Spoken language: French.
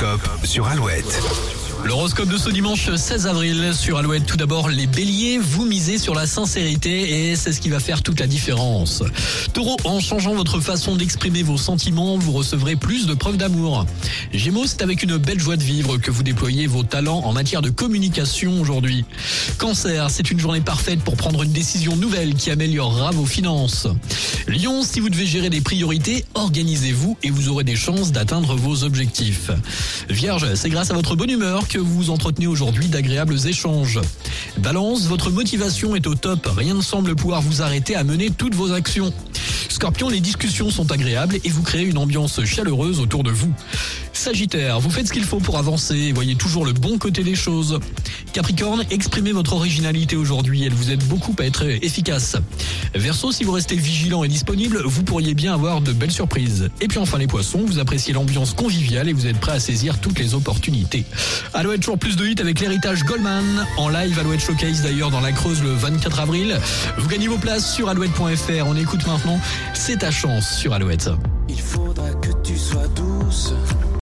L'horoscope sur Alouette. L'horoscope de ce dimanche 16 avril sur Alouette. Tout d'abord, les béliers, vous misez sur la sincérité et c'est ce qui va faire toute la différence. Taureau, en changeant votre façon d'exprimer vos sentiments, vous recevrez plus de preuves d'amour. Gémeaux, c'est avec une belle joie de vivre que vous déployez vos talents en matière de communication aujourd'hui. Cancer, c'est une journée parfaite pour prendre une décision nouvelle qui améliorera vos finances. Lion, si vous devez gérer des priorités, organisez-vous et vous aurez des chances d'atteindre vos objectifs. Vierge, c'est grâce à votre bonne humeur que vous entretenez aujourd'hui d'agréables échanges. Balance, votre motivation est au top, rien ne semble pouvoir vous arrêter à mener toutes vos actions. Scorpion, les discussions sont agréables et vous créez une ambiance chaleureuse autour de vous. Sagittaire, vous faites ce qu'il faut pour avancer et voyez toujours le bon côté des choses. Capricorne, exprimez votre originalité aujourd'hui, elle vous aide beaucoup à être efficace. Verseau, si vous restez vigilant et disponible, vous pourriez bien avoir de belles surprises. Et puis enfin les poissons, vous appréciez l'ambiance conviviale et vous êtes prêt à saisir toutes les opportunités. Alouette toujours plus de hits avec l'héritage Goldman en live Alouette Showcase d'ailleurs dans la Creuse le 24 avril. Vous gagnez vos places sur alouette.fr. On écoute maintenant C'est ta chance sur Alouette. Il